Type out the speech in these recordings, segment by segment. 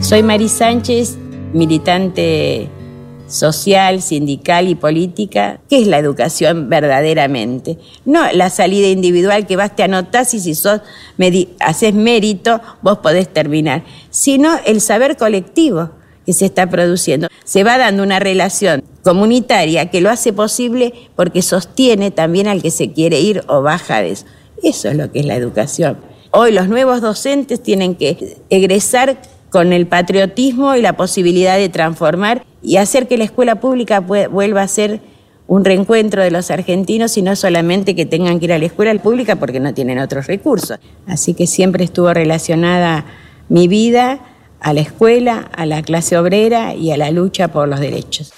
Soy Mari Sánchez, militante social, sindical y política. ¿Qué es la educación verdaderamente? No la salida individual que vas, te anotás y si sos, haces mérito, vos podés terminar, sino el saber colectivo que se está produciendo. Se va dando una relación comunitaria que lo hace posible porque sostiene también al que se quiere ir o baja de eso. Eso es lo que es la educación. Hoy los nuevos docentes tienen que egresar con el patriotismo y la posibilidad de transformar y hacer que la escuela pública vuelva a ser un reencuentro de los argentinos y no solamente que tengan que ir a la escuela pública porque no tienen otros recursos. Así que siempre estuvo relacionada mi vida a la escuela, a la clase obrera y a la lucha por los derechos.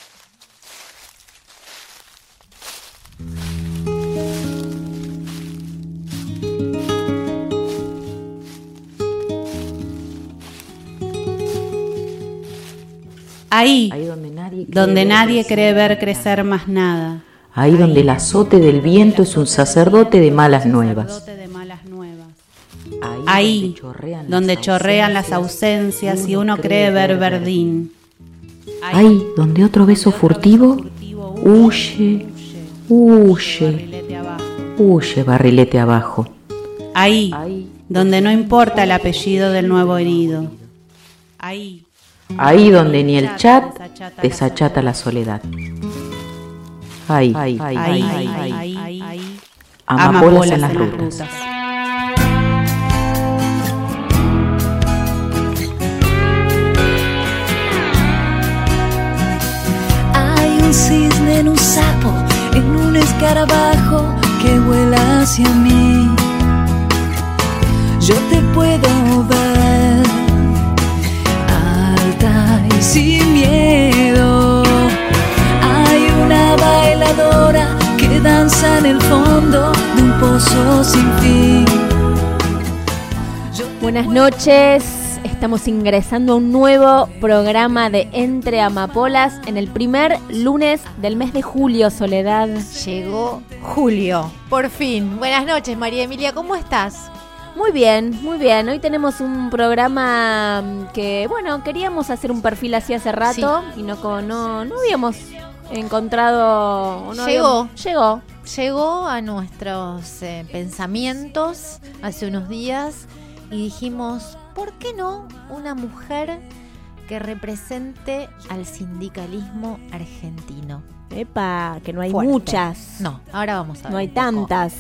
Ahí, donde nadie, cree, ver crecer más nada. Ahí donde el azote del viento es un sacerdote de malas nuevas. Ahí donde chorrean las ausencias y uno cree ver verdín. Ahí donde otro beso furtivo huye, huye, huye barrilete abajo. Ahí donde no importa el apellido del nuevo herido. Ahí Ahí donde ni el chat desachata la soledad. Ahí, ahí, ahí, ahí, ahí. Amapolas en las rutas. Hay un cisne en un sapo, en un escarabajo que vuela hacia mí. Yo te puedo ver sin miedo. Hay una bailadora que danza en el fondo de un pozo sin fin. Buenas noches, estamos ingresando a un nuevo programa de Entre Amapolas en el primer lunes del mes de julio, Soledad. Llegó julio, por fin. Buenas noches, María Emilia, ¿cómo estás? Muy bien, muy bien. Hoy tenemos un programa mm, que, bueno, queríamos hacer un perfil así hace rato y no, no, no habíamos encontrado. llegó. llegó. Llegó a nuestros eh, pensamientos hace unos días y dijimos, ¿por qué no una mujer que represente al sindicalismo argentino? Epa, que no hay muchas. No, ahora vamos a ver. No hay tantas.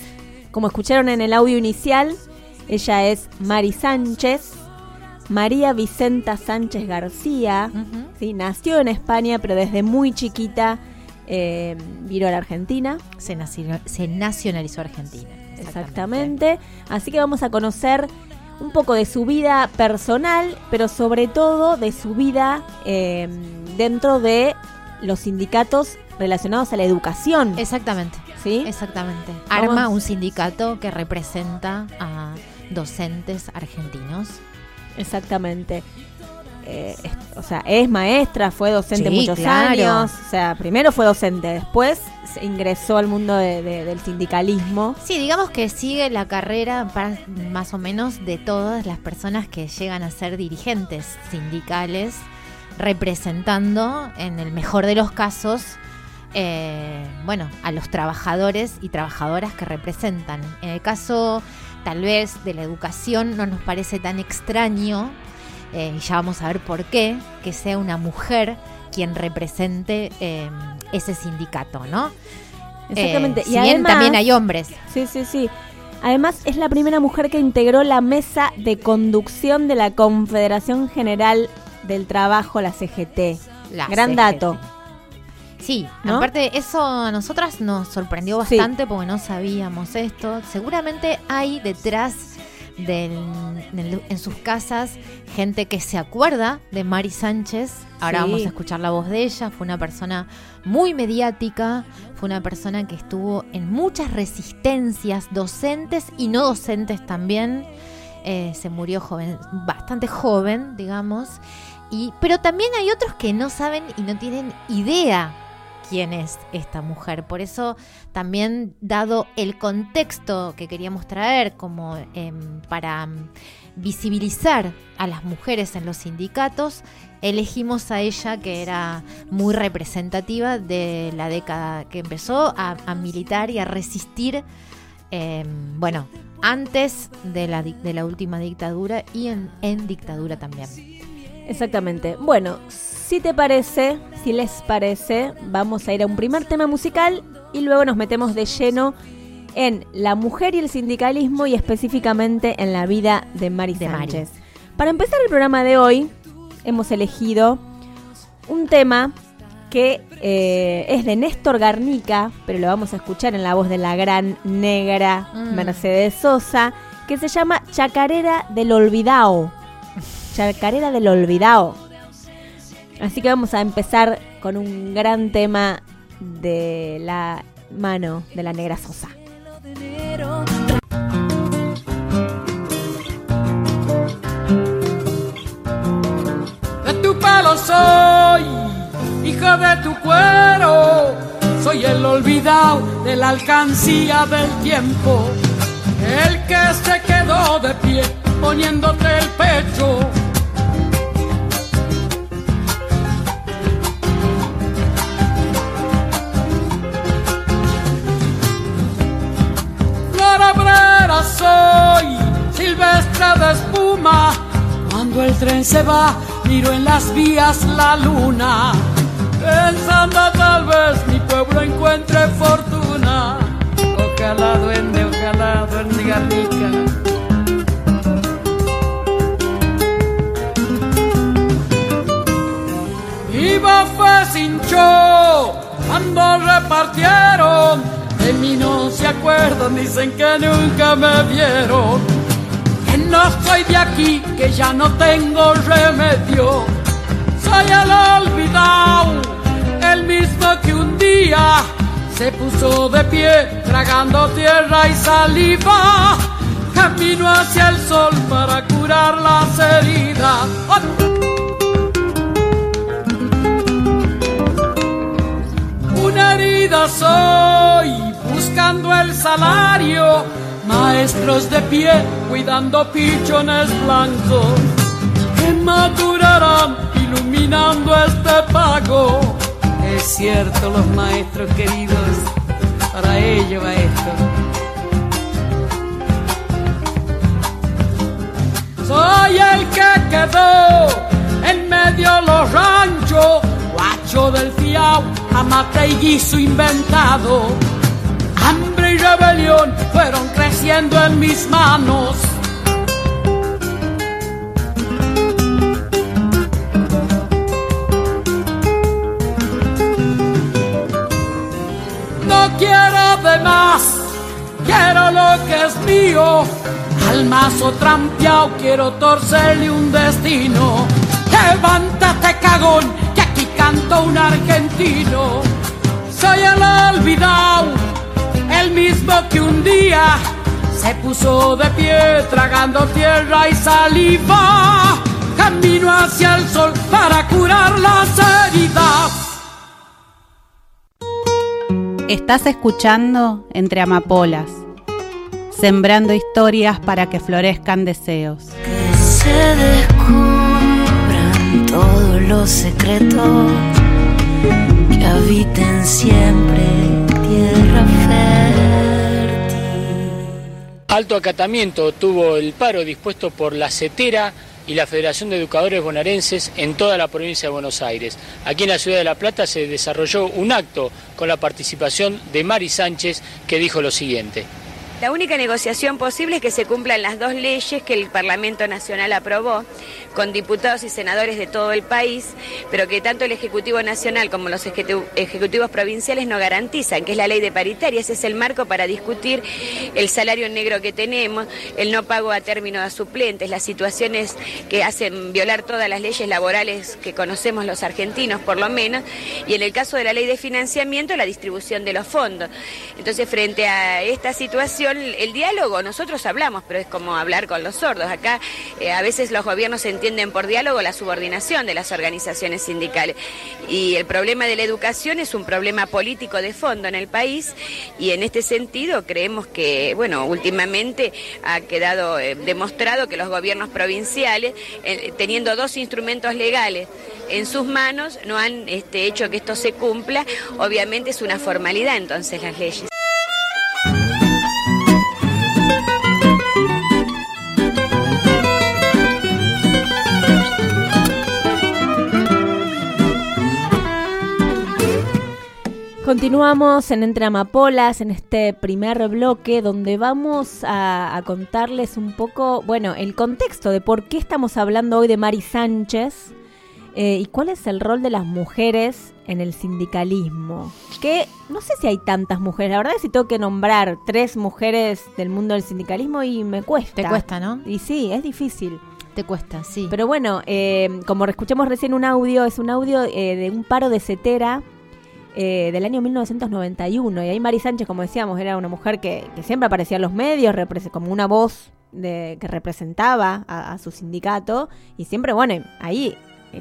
Como escucharon en el audio inicial, ella es Mari Sánchez, María Vicenta Sánchez García. nació en España, pero desde muy chiquita eh, vino a la Argentina. Se, nacionalizó Argentina. Exactamente. Así que vamos a conocer un poco de su vida personal, pero sobre todo de su vida eh, dentro de los sindicatos relacionados a la educación. Exactamente. ¿Sí? Exactamente. Arma un sindicato que representa a docentes argentinos. Exactamente. Eh, o sea, es maestra, fue docente muchos años. O sea, primero fue docente, después ingresó al mundo del sindicalismo. Sí, digamos que sigue la carrera más o menos de todas las personas que llegan a ser dirigentes sindicales, representando, en el mejor de los casos, eh, bueno, a los trabajadores y trabajadoras que representan. En el caso tal vez de la educación no nos parece tan extraño, eh, y ya vamos a ver por qué, que sea una mujer quien represente eh, ese sindicato, ¿no? Exactamente. y bien también hay hombres. Sí, sí, sí. Además, es la primera mujer que integró la mesa de conducción de la Confederación General del Trabajo, la CGT. Gran dato. Sí, aparte eso a nosotras nos sorprendió bastante porque no sabíamos esto. Seguramente hay detrás en sus casas gente que se acuerda de Mari Sánchez. Ahora vamos a escuchar la voz de ella. Fue una persona muy mediática, fue una persona que estuvo en muchas resistencias, docentes y no docentes también. Eh, se murió joven, bastante joven, digamos. Y, pero también hay otros que no saben y no tienen idea quién es esta mujer. Por eso también dado el contexto que queríamos traer como em, para visibilizar a las mujeres en los sindicatos, elegimos a ella que era muy representativa de la década que empezó a, militar y a resistir, em, bueno, antes de la, de la última dictadura y en dictadura también. Exactamente. Bueno, si te parece, si les parece, vamos a ir a un primer tema musical y luego nos metemos de lleno en la mujer y el sindicalismo y específicamente en la vida de Mari Sánchez. Para empezar el programa de hoy, hemos elegido un tema que eh, es de Néstor Garnica, pero lo vamos a escuchar en la voz de la gran negra mm. Mercedes Sosa, que se llama Chacarera del Olvidao. Chacarera del Olvidao. Así que vamos a empezar con un gran tema de la mano de la negra Sosa. De tu pelo soy, hija de tu cuero, soy el olvidado de la alcancía del tiempo, el que se quedó de pie poniéndote el pecho soy, silvestre de espuma. Cuando el tren se va, miro en las vías la luna, pensando tal vez mi pueblo encuentre fortuna. Ojalá duende, ojalá duende garnica. Iba fue sin cuando repartieron de mí no se acuerdan, dicen que nunca me vieron. Que no soy de aquí, que ya no tengo remedio. Soy el olvidado, el mismo que un día se puso de pie, tragando tierra y saliva. Camino hacia el sol para curar las heridas. Una herida soy buscando el salario, maestros de pie cuidando pichones blancos que madurarán iluminando este pago. Es cierto, los maestros queridos, para ello va esto. Soy el que quedó en medio de los ranchos, guacho del fiao, amate y guiso inventado rebelión fueron creciendo en mis manos. No quiero de más, quiero lo que es mío. Al mazo trampeado quiero torcerle un destino. Levántate cagón, que aquí canto un argentino. Soy el olvidado el mismo que un día se puso de pie tragando tierra y saliva, camino hacia el sol para curar las heridas. Estás escuchando Entre Amapolas, sembrando historias para que florezcan deseos. Que se descubran todos los secretos que habiten siempre tierra Alto acatamiento tuvo el paro dispuesto por la CETERA y la Federación de Educadores Bonaerenses en toda la provincia de Buenos Aires. Aquí en la ciudad de La Plata se desarrolló un acto con la participación de Mari Sánchez que dijo lo siguiente. La única negociación posible es que se cumplan las dos leyes que el Parlamento Nacional aprobó con diputados y senadores de todo el país, pero que tanto el Ejecutivo Nacional como los ejecutivos provinciales no garantizan, que es la ley de paritaria. Ese es el marco para discutir el salario negro que tenemos, el no pago a término de suplentes, las situaciones que hacen violar todas las leyes laborales que conocemos los argentinos, por lo menos, y en el caso de la ley de financiamiento, la distribución de los fondos. Entonces, frente a esta situación, el diálogo nosotros hablamos, pero es como hablar con los sordos. Acá eh, a veces los gobiernos entienden por diálogo la subordinación de las organizaciones sindicales. Y el problema de la educación es un problema político de fondo en el país y en este sentido creemos que, bueno, últimamente ha quedado eh, demostrado que los gobiernos provinciales, eh, teniendo dos instrumentos legales en sus manos, no han este, hecho que esto se cumpla. Obviamente es una formalidad entonces las leyes. Continuamos en Entre Amapolas, en este primer bloque, donde vamos a, contarles un poco, bueno, el contexto de por qué estamos hablando hoy de Mari Sánchez eh, y cuál es el rol de las mujeres en el sindicalismo. Que no sé si hay tantas mujeres, la verdad es que si tengo que nombrar tres mujeres del mundo del sindicalismo y me cuesta. Te cuesta, ¿no? Y sí, es difícil. Te cuesta, sí. Pero bueno, eh, como escuchamos recién un audio, es un audio eh, de un paro de cetera eh, del año 1991. Y ahí Mari Sánchez, como decíamos, era una mujer que, siempre aparecía en los medios como una voz de, que representaba a, su sindicato. Y siempre, bueno, ahí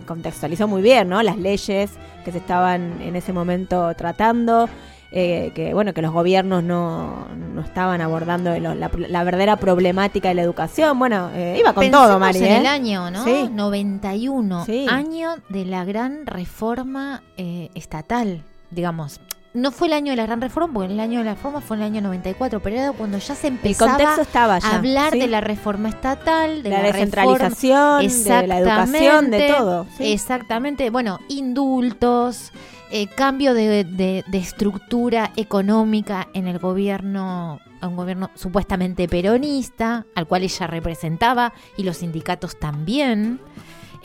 contextualizó muy bien, ¿no? Las leyes que se estaban en ese momento tratando. Eh, que bueno que los gobiernos no, no estaban abordando la, verdadera problemática de la educación. Bueno, eh, iba con todo, Mari. en el año, ¿no? 91, año de la gran reforma estatal digamos, no fue el año de la gran reforma, porque el año de la reforma fue en el año 94, pero era cuando ya se empezaba a hablar de la reforma estatal, de la, descentralización, de la educación, de todo. Exactamente, bueno, indultos, eh, cambio de, de, estructura económica en el gobierno, un gobierno supuestamente peronista, al cual ella representaba, y los sindicatos también.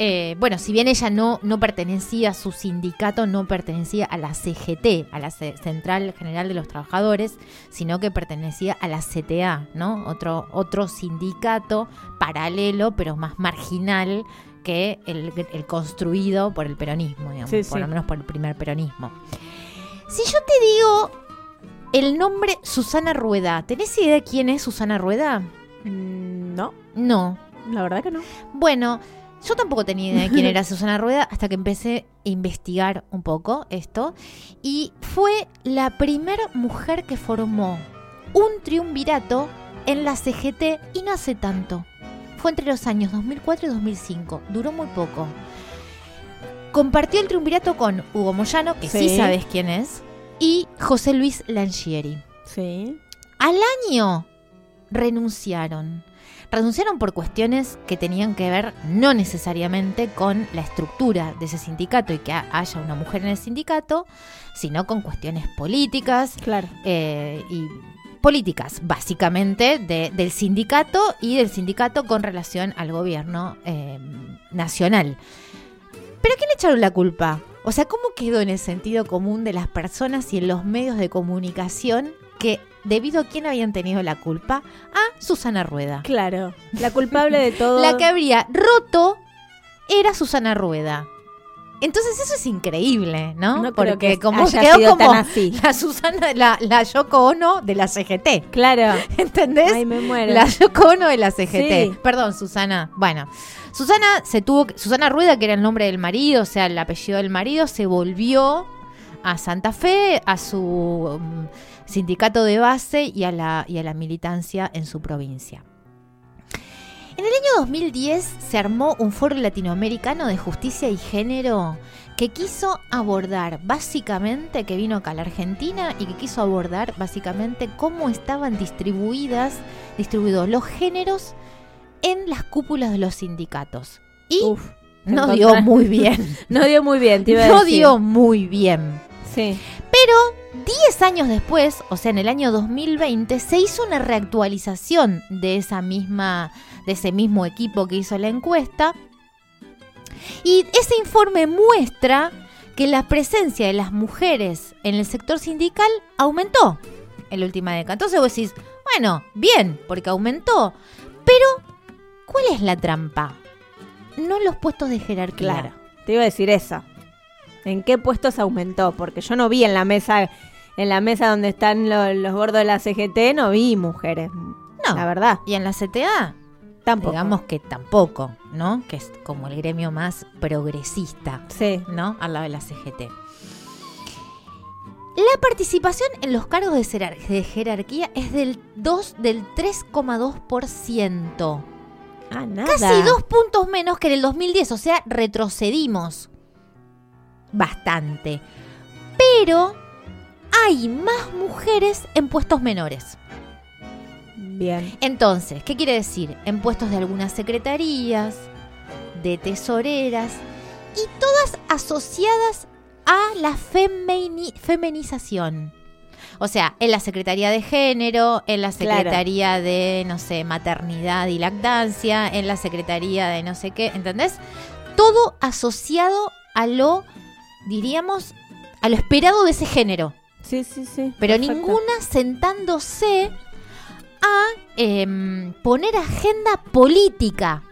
Eh, bueno, si bien ella no, no pertenecía a su sindicato, no pertenecía a la CGT, a la Central General de los Trabajadores, sino que pertenecía a la CTA, ¿no? Otro, otro sindicato paralelo, pero más marginal que el, construido por el peronismo, digamos, por lo menos por el primer peronismo. Si yo te digo el nombre Susana Rueda, ¿tenés idea de quién es Susana Rueda? Mm, no. No. La verdad que no. Bueno, yo tampoco tenía idea de quién era Susana Rueda hasta que empecé a investigar un poco esto. Y fue la primera mujer que formó un triunvirato en la CGT y no hace tanto. Fue entre los años 2004 y 2005. Duró muy poco. Compartió el triunvirato con Hugo Moyano, que sí, sabes quién es, y José Luis Langieri. Sí. Al año renunciaron. Renunciaron por cuestiones que tenían que ver no necesariamente con la estructura de ese sindicato y que haya una mujer en el sindicato, sino con cuestiones políticas claro. Eh, y políticas, básicamente, del sindicato y del sindicato con relación al gobierno eh, nacional. ¿Pero a quién le echaron la culpa? O sea, ¿cómo quedó en el sentido común de las personas y en los medios de comunicación que debido a quién habían tenido la culpa, a Susana Rueda. Claro, la culpable de todo. la que habría roto era Susana Rueda. Entonces eso es increíble, ¿no? no Porque como quedó como así. la Susana, la, la Yoko Ono de la CGT. Claro. ¿Entendés? Ay, me muero. La Yoko Ono de la CGT. Perdón, Susana. Bueno, Susana se tuvo, Susana Rueda, que era el nombre del marido, o sea, el apellido del marido, se volvió a Santa Fe, a su mm, sindicato de base y a, la, y a la militancia en su provincia. En el año 2010 se armó un foro latinoamericano de justicia y género que quiso abordar básicamente, que vino acá a la Argentina y que quiso abordar básicamente cómo estaban distribuidas, distribuidos los géneros en las cúpulas de los sindicatos. Y no dio muy bien. no dio muy bien, te No dio muy bien. Sí. Pero 10 años después, o sea, en el año 2020, se hizo una reactualización de esa misma de ese mismo equipo que hizo la encuesta. Y ese informe muestra que la presencia de las mujeres en el sector sindical aumentó en la última década. Entonces vos decís, bueno, bien, porque aumentó. Pero, ¿cuál es la trampa? No los puestos de jerarquía. Claro, te iba a decir eso. ¿En qué puestos aumentó? Porque yo no vi en la mesa en la mesa donde están lo- los gordos de la CGT no vi mujeres. No. La verdad. Y en la CTA, Tampoco. digamos que tampoco, ¿no? Que es como el gremio más progresista, Sí. ¿no? Al lado de la CGT. La participación en los cargos de, jerar- de jerarquía es del 2 del 3,2%. Ah, nada. Casi dos puntos menos que en el 2010, o sea, retrocedimos bastante. Pero hay más mujeres en puestos menores. Bien. Entonces, ¿qué quiere decir? En puestos de algunas secretarías, de tesoreras y todas asociadas a la femini- feminización. O sea, en la Secretaría de Género, en la Claro. Secretaría de, no sé, Maternidad y Lactancia, en la Secretaría de no sé qué, ¿entendés? Todo asociado a lo, diríamos, a lo esperado de ese género Sí, sí, sí. pero perfecto. ninguna sentándose a em, poner agenda política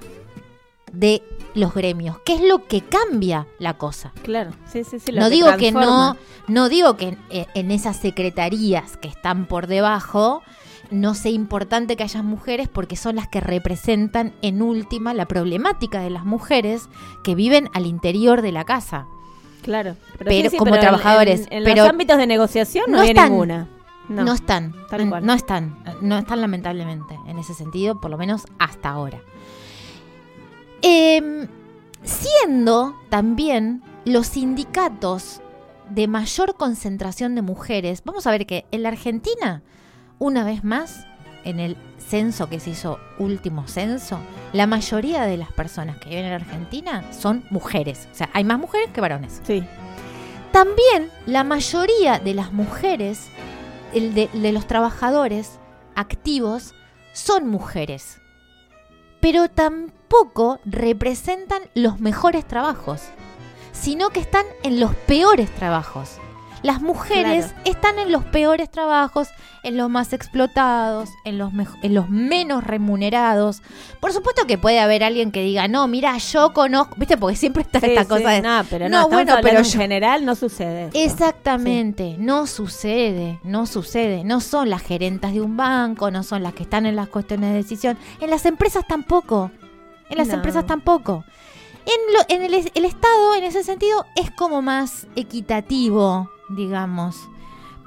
de los gremios, que es lo que cambia la cosa. Claro, sí, sí, sí. lo No digo que no, no digo que en, en esas secretarías que están por debajo no sea importante que haya mujeres porque son las que representan en última la problemática de las mujeres que viven al interior de la casa. Claro. Pero como trabajadores, En, en pero los ámbitos de negociación no, no hay están. ninguna. No, No. están, tal n- cual. no están, no están lamentablemente en ese sentido, por lo menos hasta ahora. Em, siendo también los sindicatos de mayor concentración de mujeres, vamos a ver que en la Argentina, una vez más, en el censo que se hizo, último censo, la mayoría de las personas que viven en Argentina son mujeres. O sea, hay más mujeres que varones. Sí. También la mayoría de las mujeres, el de, de los trabajadores activos, son mujeres. Pero tampoco representan los mejores trabajos, sino que están en los peores trabajos. Las mujeres Claro. están en los peores trabajos, en los más explotados, en los, mej- en los menos remunerados. Por supuesto que puede haber alguien que diga, no, mira, yo conozco, ¿viste? Porque siempre está Sí, esta sí, cosa de, No, pero No, no, bueno, pero en yo- general no sucede. Exactamente, no sucede, no sucede. No son las gerentas de un banco, no son las que están en las cuestiones de decisión. En las empresas tampoco. En las No. empresas tampoco. En, lo- en el Estado, en ese sentido, es como más equitativo, digamos.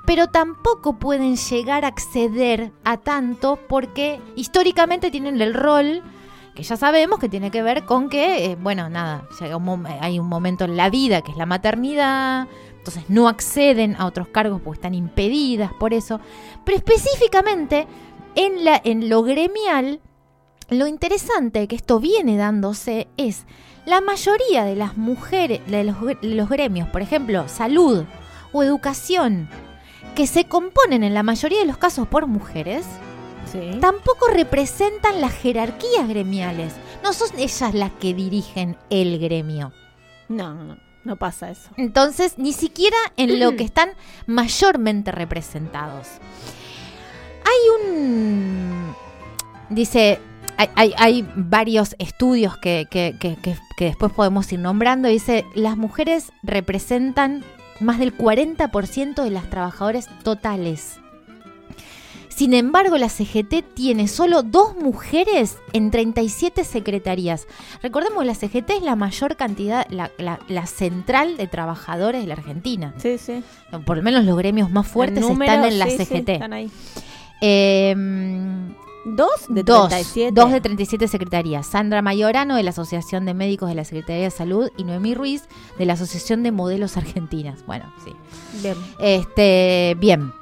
Pero tampoco pueden llegar a acceder a tanto porque históricamente tienen el rol que ya sabemos que tiene que ver con que, eh, bueno, nada, hay un momento en la vida que es la maternidad, entonces no acceden a otros cargos porque están impedidas por eso. Pero específicamente en, la, en lo gremial, lo interesante que esto viene dándose es la mayoría de las mujeres, de los gremios, por ejemplo, salud o educación, que se componen en la mayoría de los casos por mujeres, Sí. tampoco representan las jerarquías gremiales. No son ellas las que dirigen el gremio. No, no, no, pasa eso. Entonces, ni siquiera en lo que están mayormente representados. Hay un... Dice, hay, hay- hay varios estudios que, que- que- que- que después podemos ir nombrando. Dice, las mujeres representan más del 40% de las trabajadoras totales. Sin embargo, la CGT tiene solo dos mujeres en 37 secretarías. Recordemos que la CGT es la mayor cantidad, la, la- la central de trabajadores de la Argentina. Sí, sí. Por lo menos los gremios más fuertes están en la sí, sí, CGT. están ahí. Em, ¿Dos de dos, 37? dos de 37 secretarías. Sandra Mayorano de la Asociación de Médicos de la Secretaría de Salud y Noemí Ruiz de la Asociación de Modelos Argentinas. Bueno, sí. Bien. Este, bien.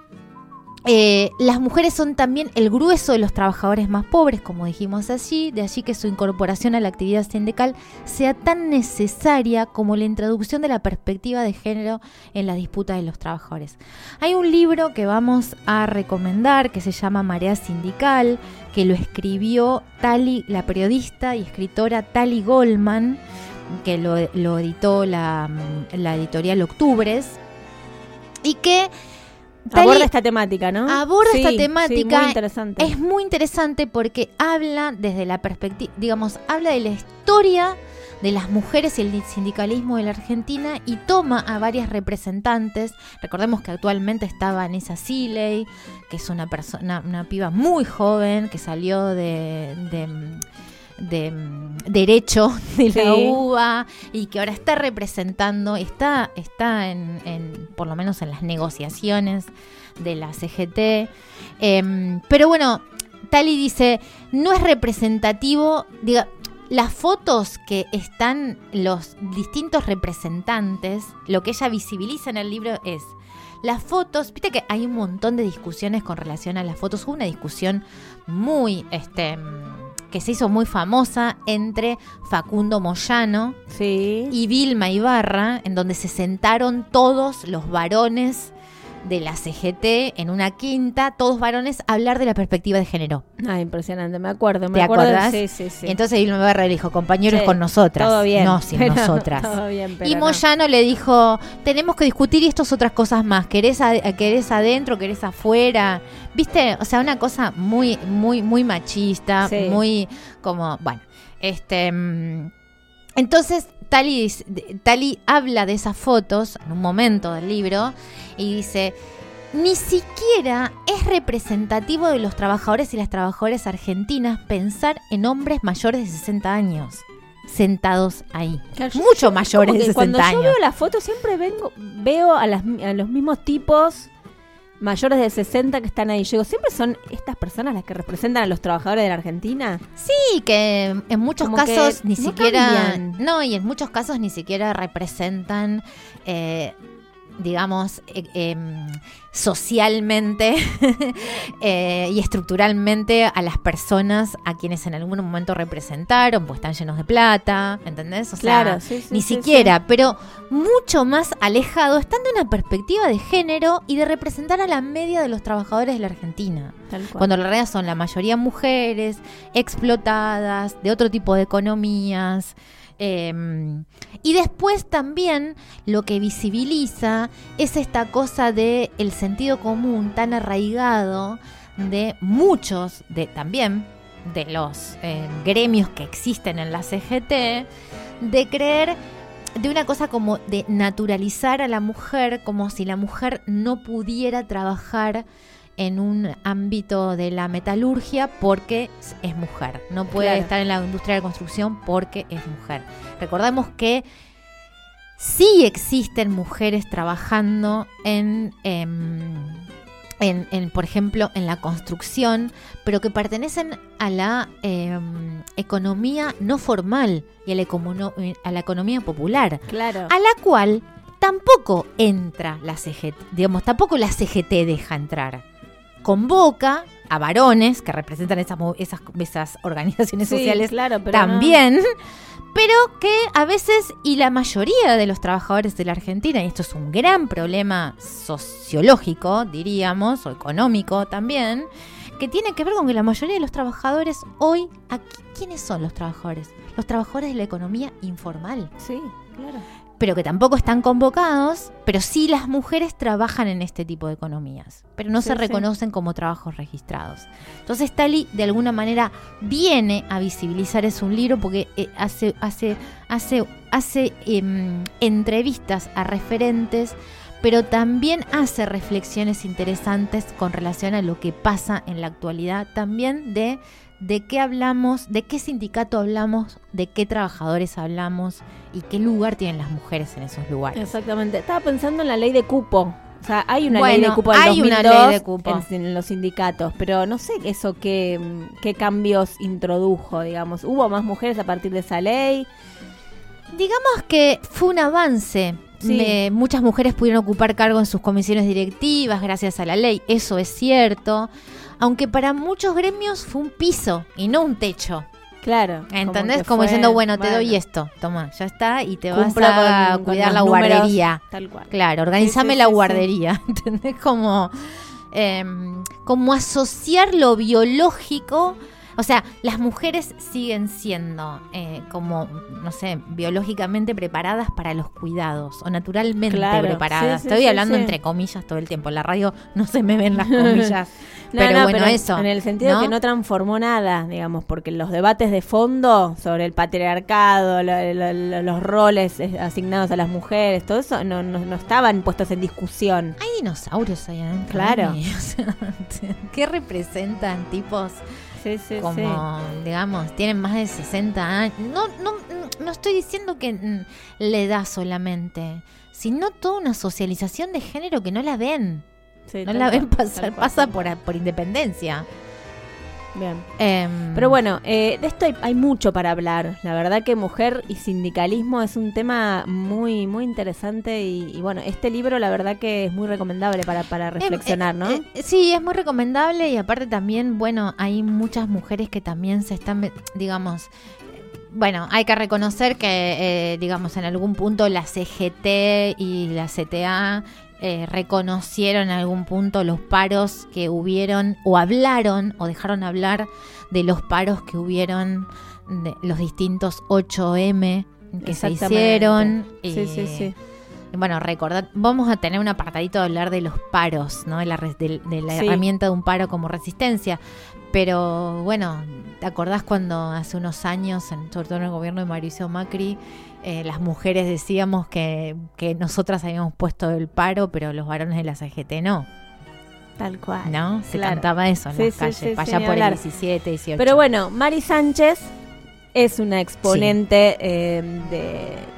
Eh, las mujeres son también el grueso de los trabajadores más pobres, como dijimos allí, de allí que su incorporación a la actividad sindical sea tan necesaria como la introducción de la perspectiva de género en la disputa de los trabajadores. Hay un libro que vamos a recomendar que se llama Marea Sindical, que lo escribió Tali, la periodista y escritora Tali Goldman, que lo, editó la, la editorial Octubres, y que Aborda esta temática, ¿no? aborda Sí, esta sí, temática. muy interesante. Es muy interesante porque habla desde la perspectiva, digamos, habla de la historia de las mujeres y el sindicalismo de la Argentina y toma a varias representantes. Recordemos que actualmente está Vanessa Siley, que es una persona, una piba muy joven que salió de, de derecho de la UBA y que ahora está representando, está, está en, por lo menos en las negociaciones de la CGT. Em, pero bueno, Tali dice, no es representativo, diga, las fotos que están los distintos representantes, lo que ella visibiliza en el libro es las fotos, viste que hay un montón de discusiones con relación a las fotos, hubo una discusión muy, este, que se hizo muy famosa entre Facundo Moyano y Vilma Ibarra, en donde se sentaron todos los varones de la CGT en una quinta, todos varones, hablar de la perspectiva de género. Ah, impresionante, me acuerdo, me ¿Te acuerdo. Acordás? Sí, sí, sí. Entonces Vilma Barra le dijo, compañeros con nosotras. Todo bien. No, sin nosotras. Todo bien, y Moyano le dijo, tenemos que discutir y estas otras cosas más. ¿Querés, querés adentro, querés afuera? ¿Viste? O sea, una cosa muy, muy, muy machista, muy como, bueno, este... Mm, entonces, Tali, Tali habla de esas fotos en un momento del libro y dice, ni siquiera es representativo de los trabajadores y las trabajadoras argentinas pensar en hombres mayores de 60 años sentados ahí. Mucho mayores de 60 cuando años. Cuando yo veo la foto siempre vengo, veo a, a los mismos tipos mayores de 60 que están ahí. Yo digo, ¿siempre son estas personas las que representan a los trabajadores de la Argentina? Sí, que en muchos casos ni siquiera... No, y en muchos casos ni siquiera representan... Eh, digamos, eh, em, socialmente eh, y estructuralmente a las personas a quienes en algún momento representaron, pues están llenos de plata, ¿entendés? O claro, sea, ni siquiera, pero mucho más alejado, están de una perspectiva de género y de representar a la media de los trabajadores de la Argentina. Cuando en realidad son la mayoría mujeres, explotadas, de otro tipo de economías. Em, y después también lo que visibiliza es esta cosa de el sentido común tan arraigado de muchos, de también de los eh, gremios que existen en la CGT, de creer de una cosa como de naturalizar a la mujer como si la mujer no pudiera trabajar en un ámbito de la metalurgia porque es mujer. No puede estar en la industria de la construcción porque es mujer. Recordemos que sí existen mujeres trabajando en, em, en, por ejemplo, en la construcción, pero que pertenecen a la em, economía no formal y a la, a la economía popular. Claro. A la cual tampoco entra la CGT, digamos, tampoco la CGT deja entrar convoca a varones que representan esas, esas, esas organizaciones sociales claro, también, pero que a veces, y la mayoría de los trabajadores de la Argentina, y esto es un gran problema sociológico, diríamos, o económico también, que tiene que ver con que la mayoría de los trabajadores hoy, aquí, ¿quiénes son los trabajadores? Los trabajadores de la economía informal. Sí, claro pero que tampoco están convocados, pero sí las mujeres trabajan en este tipo de economías, pero no se reconocen como trabajos registrados. Entonces Tali de alguna manera viene a visibilizar es un libro porque eh, hace, hace, hace, hace em, entrevistas a referentes pero también hace reflexiones interesantes con relación a lo que pasa en la actualidad, también de de qué hablamos, de qué sindicato hablamos, de qué trabajadores hablamos y qué lugar tienen las mujeres en esos lugares. Exactamente. Estaba pensando en la ley de cupo. O sea, hay una ley de cupo hay una ley de cupo. En, los sindicatos, pero no sé eso qué, qué cambios introdujo, digamos. ¿Hubo más mujeres a partir de esa ley? Digamos que fue un avance. muchas mujeres pudieron ocupar cargo en sus comisiones directivas gracias a la ley, eso es cierto aunque para muchos gremios fue un piso y no un techo. Claro. ¿Entendés? Como, diciendo, bueno, te doy esto, toma, ya está, y te vas a cuidar la guardería. Tal cual. Claro, organizame la guardería. ¿Entendés? Como, em, como asociar lo biológico O sea, las mujeres siguen siendo eh, como, no sé, biológicamente preparadas para los cuidados o naturalmente preparadas. Estoy hablando entre comillas todo el tiempo. En la radio no se me ven las comillas. Pero bueno, eso. En el sentido de que no transformó nada, digamos, porque los debates de fondo sobre el patriarcado, los roles eh, asignados a las mujeres, todo eso no, no, estaban puestos en discusión. Hay dinosaurios ahí adentro. Claro. ¿Qué representan tipos? como, digamos, tienen más de 60 años. No, no, no estoy diciendo que mm, le da solamente, sino toda una socialización de género que no la ven. No la ven pasar, pasa por, por independencia. Bien. Em, Pero bueno, eh, de esto hay, mucho para hablar. La verdad que mujer y sindicalismo es un tema muy, muy interesante y, bueno, este libro la verdad que es muy recomendable para, para em, reflexionar, ¿no? Eh, eh, sí, es muy recomendable y aparte también, bueno, hay muchas mujeres que también se están, digamos, bueno, hay que reconocer que, digamos, en algún punto la CGT y la CTA eh, reconocieron en algún punto los paros que hubieron o hablaron o dejaron hablar de los paros que hubieron de los distintos 8M que se hicieron. Sí, sí, eh, sí. Bueno, recordad, vamos a tener un apartadito de hablar de los paros, ¿no? De la, de, la herramienta de un paro como resistencia. Pero bueno, ¿te acordás cuando hace unos años, sobre todo en el gobierno de Mauricio Macri, eh, las mujeres decíamos que, que nosotras habíamos puesto el paro, pero los varones de la CGT no. Tal cual. ¿No? Se cantaba eso en las calles, allá por el 17, 18. Pero bueno, Mari Sánchez es una exponente eh, de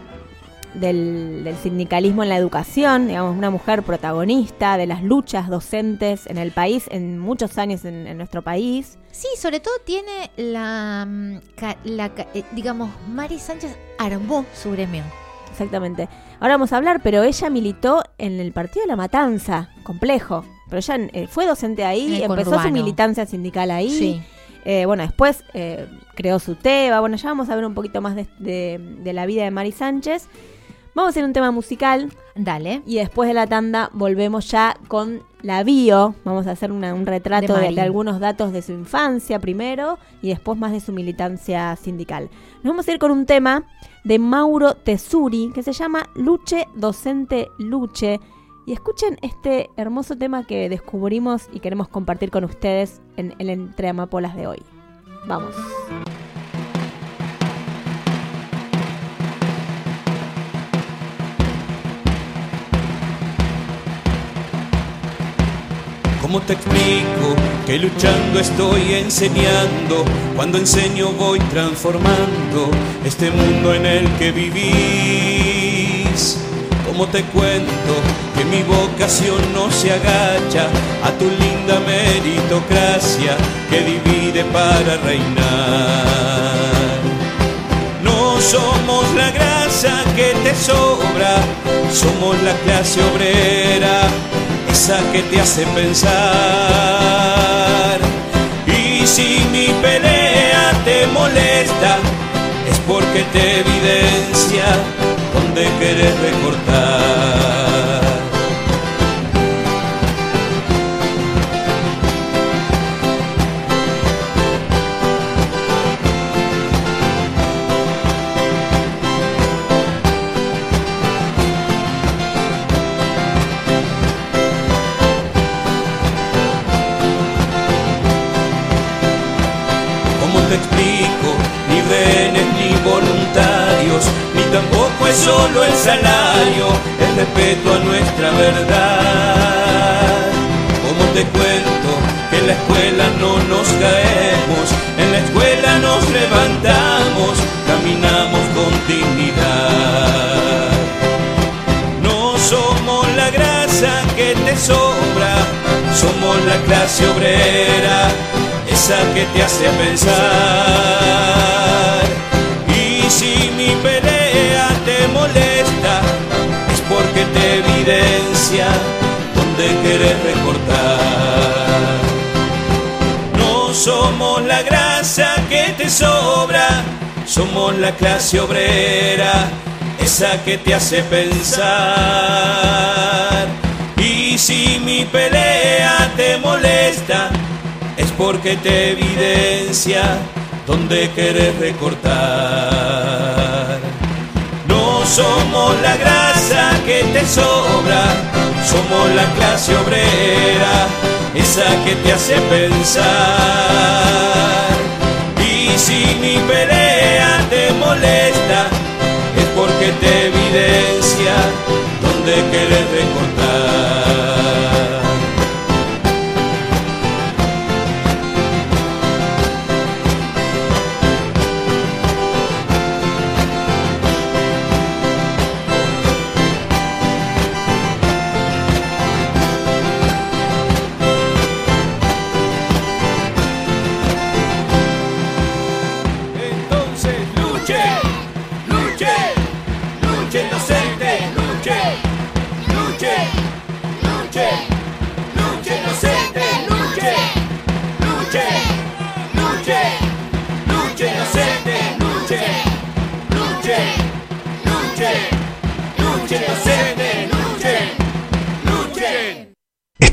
del, sindicalismo en la educación, digamos, una mujer protagonista de las luchas docentes en el país, en muchos años en, nuestro país. Sí, sobre todo tiene la, mm, la, eh, digamos, Mari Sánchez armó su gremio. Exactamente. Ahora vamos a hablar, pero ella militó en el Partido de la Matanza, complejo. Pero ella eh, fue docente ahí, empezó su militancia sindical ahí. Sí. Eh, bueno, después creó su TEBA. Bueno, ya vamos a ver un poquito más de, de la vida de Mari Sánchez. Vamos a hacer un tema musical. Dale. Y después de la tanda volvemos ya con la bio. Vamos a hacer un retrato de, algunos datos de su infancia primero y después más de su militancia sindical. Nos vamos a ir con un tema de Mauro Tesuri que se llama Luche Docente Luche. Y escuchen este hermoso tema que descubrimos y queremos compartir con ustedes en el Entre Amapolas de hoy. Vamos. ¿Cómo te explico que luchando estoy enseñando? Cuando enseño voy transformando este mundo en el que vivís. ¿Cómo te cuento que mi vocación no se agacha a tu linda meritocracia que divide para reinar? No somos la grasa que te sobra, somos la clase obrera esa que te hace pensar. Y si mi pelea te molesta, es porque te evidencia donde querés recortar. Es solo el salario, el respeto a nuestra verdad. Como te cuento que en la escuela no nos caemos, en la escuela nos levantamos, caminamos con dignidad. No somos la grasa que te sobra, somos la clase obrera, esa que te hace pensar. Y si mi molesta donde querés recortar. No somos la grasa que te sobra, somos la clase obrera, esa que te hace pensar. Y si mi pelea te molesta, es porque te evidencia donde querés recortar. Somos la grasa que te sobra, somos la clase obrera, esa que te hace pensar. Y si mi pelea te molesta, es porque te evidencia donde querés recortar.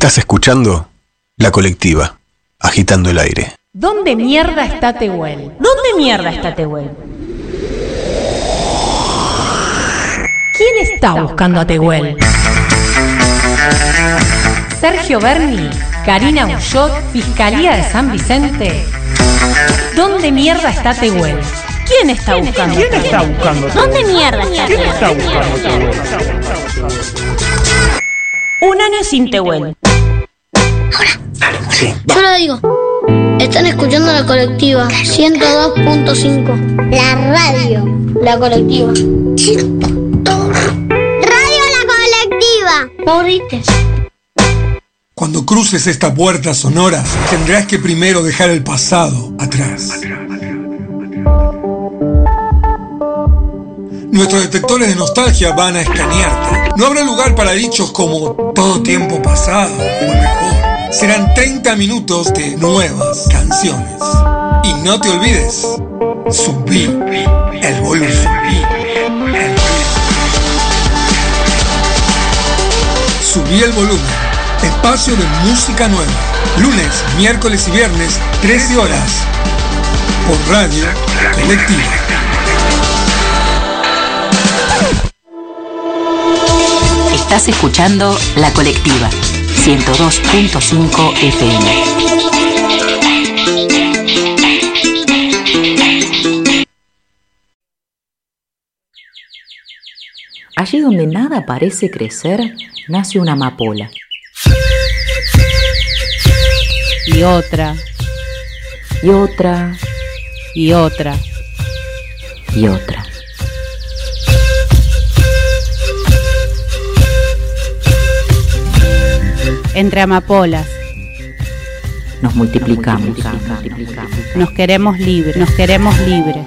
Estás escuchando La Colectiva, agitando el aire. ¿Dónde mierda está Tehuel? ¿Dónde mierda está Tehuel? ¿Quién está buscando a Tehuel? Sergio Berni, Karina Bullot, Fiscalía de San Vicente. ¿Dónde mierda está Tehuel? ¿Quién está buscando? ¿Quién está buscando? ¿Dónde mierda está ¿Quién está Tehuel? buscando? Un año sin Tehuel. Yo lo digo. Están escuchando la colectiva 102.5. La radio. La colectiva. Radio La Colectiva. Maurites. Cuando cruces esta puerta sonora, tendrás que primero dejar el pasado atrás. Nuestros detectores de nostalgia van a escanearte. No habrá lugar para dichos como todo tiempo pasado o mejor. Serán 30 minutos de nuevas canciones. Y no te olvides, subí el volumen. Subí el volumen. Espacio de música nueva. Lunes, miércoles y viernes, 13 horas. Por Radio Colectiva. Estás escuchando La Colectiva, 102.5 FM. Allí donde nada parece crecer, nace una amapola. Y otra, Y otra, y otra. y otra. Entre amapolas. Nos multiplicamos. Nos queremos libres. Nos queremos libres.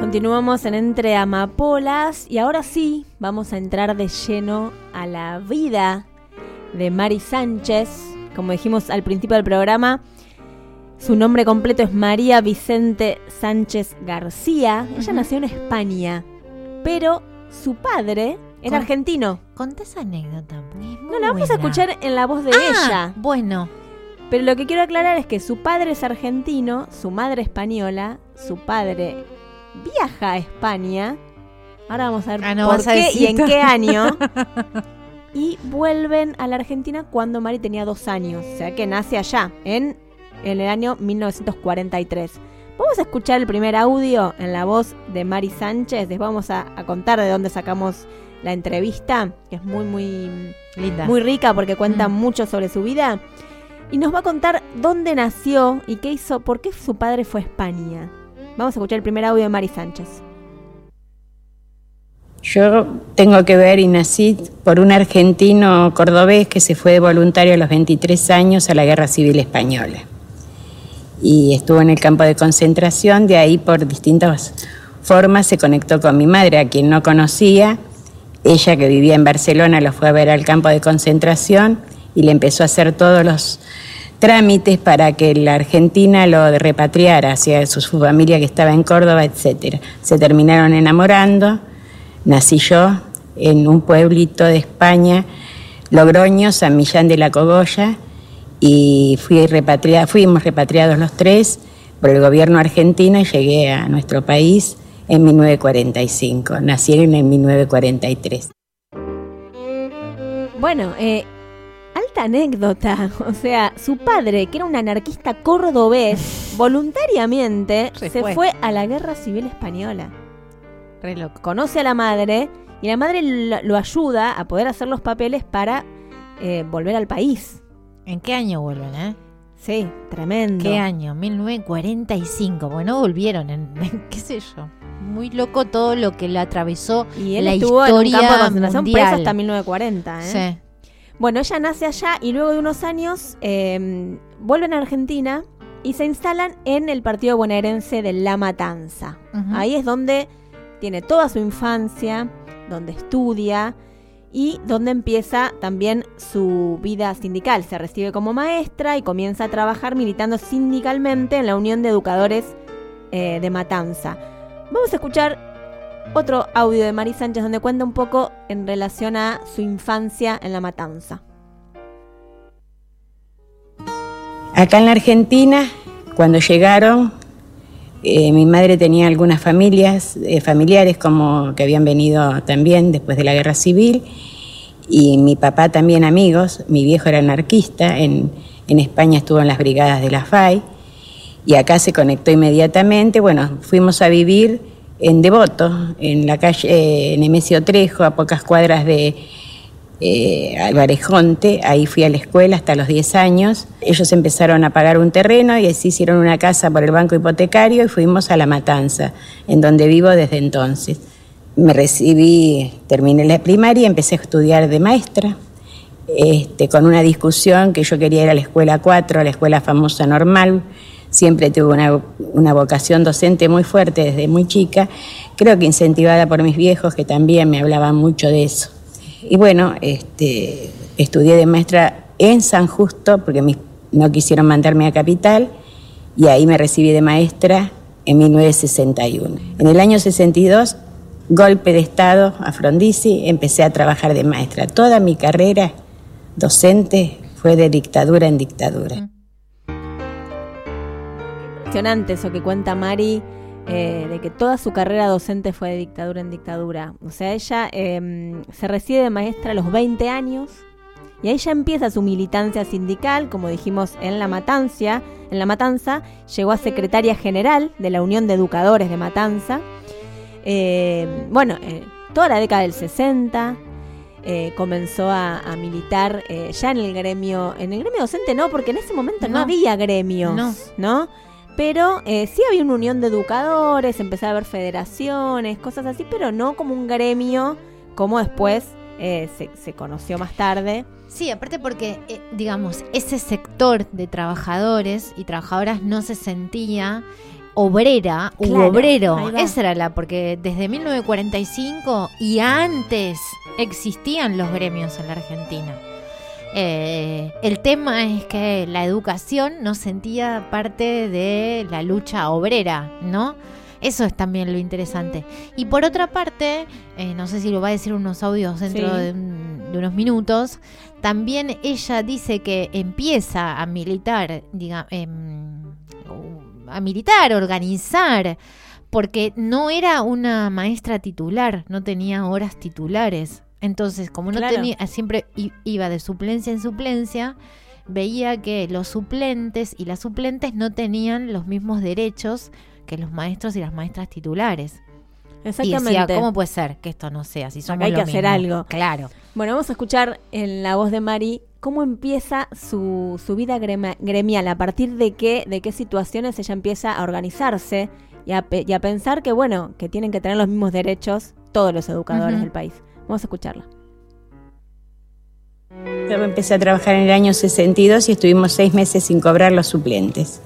Continuamos en Entre Amapolas y ahora sí vamos a entrar de lleno a la vida de Mari Sánchez. Como dijimos al principio del programa, su nombre completo es María Vicente Sánchez García. Ella nació en España, pero su padre era Con- argentino. Conté esa anécdota. No la vamos a escuchar en la voz de Ah, ella. Bueno. Pero lo que quiero aclarar es que su padre es argentino, su madre española, su padre viaja a España. Ahora vamos a ver Ah, no por qué y en qué año. y vuelven a la Argentina cuando Mari tenía dos años. O sea que nace allá, en, en el año 1943. Vamos a escuchar el primer audio en la voz de Mari Sánchez. Les vamos a, a contar de dónde sacamos la entrevista, que es muy, muy Linda. muy rica porque cuenta mucho sobre su vida. Y nos va a contar dónde nació y qué hizo, por qué su padre fue a España. Vamos a escuchar el primer audio de Mari Sánchez. Yo tengo que ver y nací por un argentino cordobés que se fue de voluntario a los 23 años a la Guerra Civil Española. Y estuvo en el campo de concentración, de ahí por distintas formas se conectó con mi madre, a quien no conocía. Ella que vivía en Barcelona lo fue a ver al campo de concentración y le empezó a hacer todos los trámites para que la Argentina lo repatriara hacia su, familia que estaba en Córdoba, etc. Se terminaron enamorando, nací yo en un pueblito de España, Logroño, San Millán de la Cogolla, y fui repatriada, fuimos repatriados los tres por el gobierno argentino y llegué a nuestro país en 1945. Nacieron en 1943. Bueno, eh, alta anécdota. O sea, su padre, que era un anarquista cordobés, voluntariamente se, fue. a la guerra civil española. Conoce a la madre y la madre lo, ayuda a poder hacer los papeles para eh, volver al país. ¿En qué año vuelven, eh? Sí, tremendo. ¿Qué año? 1945. Bueno, volvieron en, qué sé yo. Muy loco todo lo que le atravesó y él la estuvo historia en un campo de concentración preso hasta 1940, ¿eh? Sí. Bueno, ella nace allá y luego de unos años eh, vuelven a Argentina y se instalan en el partido bonaerense de La Matanza. Ahí es donde tiene toda su infancia, donde estudia y donde empieza también su vida sindical. Se recibe como maestra y comienza a trabajar militando sindicalmente en la Unión de Educadores eh, de Matanza. Vamos a escuchar otro audio de Mari Sánchez donde cuenta un poco en relación a su infancia en la Matanza. Acá en la Argentina, cuando llegaron, eh, mi madre tenía algunas familias, eh, familiares como que habían venido también después de la guerra civil, y mi papá también amigos, mi viejo era anarquista, en, España estuvo en las brigadas de la FAI, y acá se conectó inmediatamente, bueno, fuimos a vivir en Devoto, en la calle eh, Nemesio Trejo, a pocas cuadras de eh, ahí fui a la escuela hasta los 10 años. Ellos empezaron a pagar un terreno y así hicieron una casa por el banco hipotecario y fuimos a La Matanza, en donde vivo desde entonces. Me recibí, terminé la primaria y empecé a estudiar de maestra, este, con una discusión que yo quería ir a la escuela 4, a la escuela famosa normal. Siempre tuve una vocación docente muy fuerte desde muy chica, creo que incentivada por mis viejos que también me hablaban mucho de eso. Y bueno, este, estudié de maestra en San Justo, porque no quisieron mandarme a Capital, y ahí me recibí de maestra en 1961. En el año 62, golpe de Estado a Frondizi, empecé a trabajar de maestra. Toda mi carrera docente fue de dictadura en dictadura. Impresionante eso que cuenta Mari eh, de que toda su carrera docente fue de dictadura en dictadura. O sea, ella em, se recibe de maestra a los 20 años y ahí ya empieza su militancia sindical, como dijimos en la Matanza. En la Matanza llegó a secretaria general de la Unión de Educadores de Matanza. Eh, bueno, eh, toda la década del 60, comenzó a, militar ya en el gremio, en el gremio docente no, porque en ese momento no, había gremios, ¿no? Pero eh, sí había una unión de educadores, empezaba a haber federaciones, cosas así, pero no como un gremio como después eh, se, conoció más tarde. Sí, aparte porque, eh, digamos, ese sector de trabajadores y trabajadoras no se sentía obrera u obrero. Esa era la, porque desde 1945 y antes existían los gremios en la Argentina. Eh, el tema es que la educación no sentía parte de la lucha obrera, ¿no? Eso es también lo interesante. Y por otra parte, eh, no sé si lo va a decir unos audios dentro de, unos minutos, también ella dice que empieza a militar, diga, em, a militar, organizar, porque no era una maestra titular, no tenía horas titulares. Entonces, como no tenía, siempre iba de suplencia en suplencia, veía que los suplentes y las suplentes no tenían los mismos derechos que los maestros y las maestras titulares. Exactamente. Y decía, ¿cómo puede ser que esto no sea? Si somos hay que hacer algo. Claro. Bueno, vamos a escuchar en la voz de Mari cómo empieza su, su vida gremial, a partir de qué, de qué situaciones ella empieza a organizarse y a, y a pensar que, bueno, que tienen que tener los mismos derechos todos los educadores del país. Vamos a escucharla. Yo empecé a trabajar en el año 62 y estuvimos seis meses sin cobrar los suplentes.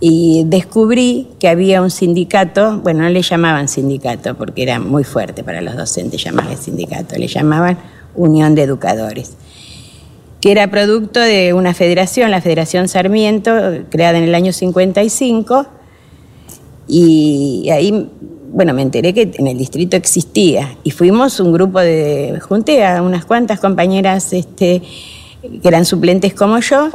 Y descubrí que había un sindicato, bueno, no le llamaban sindicato porque era muy fuerte para los docentes llamarle sindicato, le llamaban Unión de Educadores. que era producto de una federación, la Federación Sarmiento, creada en el año 55, y ahí, bueno, me enteré que en el distrito existía, y fuimos un grupo de, junté a unas cuantas compañeras este, que eran suplentes como yo,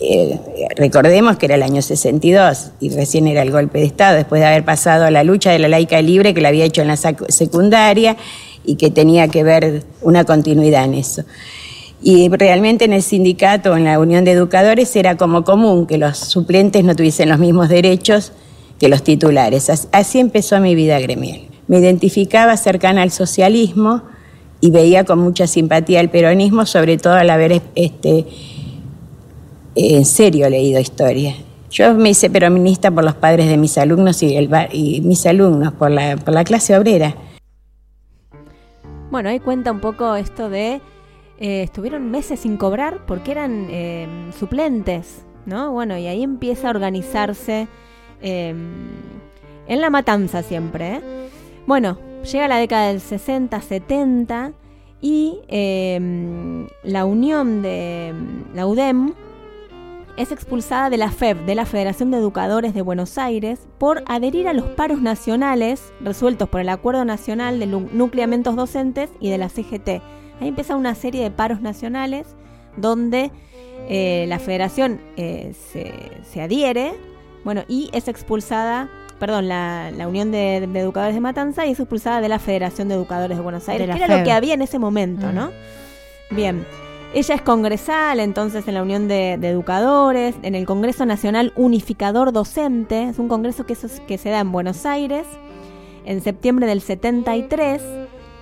eh, recordemos que era el año 62 y recién era el golpe de Estado, después de haber pasado a la lucha de la laica libre que la había hecho en la secundaria y que tenía que ver una continuidad en eso. Y realmente en el sindicato, en la Unión de Educadores, era como común que los suplentes no tuviesen los mismos derechos que los titulares. Así empezó mi vida gremial. Me identificaba cercana al socialismo y veía con mucha simpatía el peronismo, sobre todo al haber este, en serio leído historia. Yo me hice peronista por los padres de mis alumnos y, y mis alumnos, por la, por la clase obrera. Bueno, ahí cuenta un poco esto de eh, estuvieron meses sin cobrar porque eran eh, suplentes, ¿no? Bueno, y ahí empieza a organizarse em, en la matanza siempre. ¿eh? Bueno, llega la década del 60, 70 y em, la unión de la UDEM es expulsada de la FEB, de la Federación de Educadores de Buenos Aires, por adherir a los paros nacionales resueltos por el Acuerdo Nacional de Nucleamentos Docentes y de la CGT Ahí empieza una serie de paros nacionales donde eh, la federación eh, se, adhiere, bueno, y es expulsada, perdón, la, Unión de, Educadores de Matanza y es expulsada de la Federación de Educadores de Buenos Aires, que era lo que había en ese momento, ¿no? Mm. Bien. Ella es congresal, entonces, en la Unión de, Educadores, en el Congreso Nacional Unificador Docente, es un congreso que, que se da en Buenos Aires, en septiembre del 73,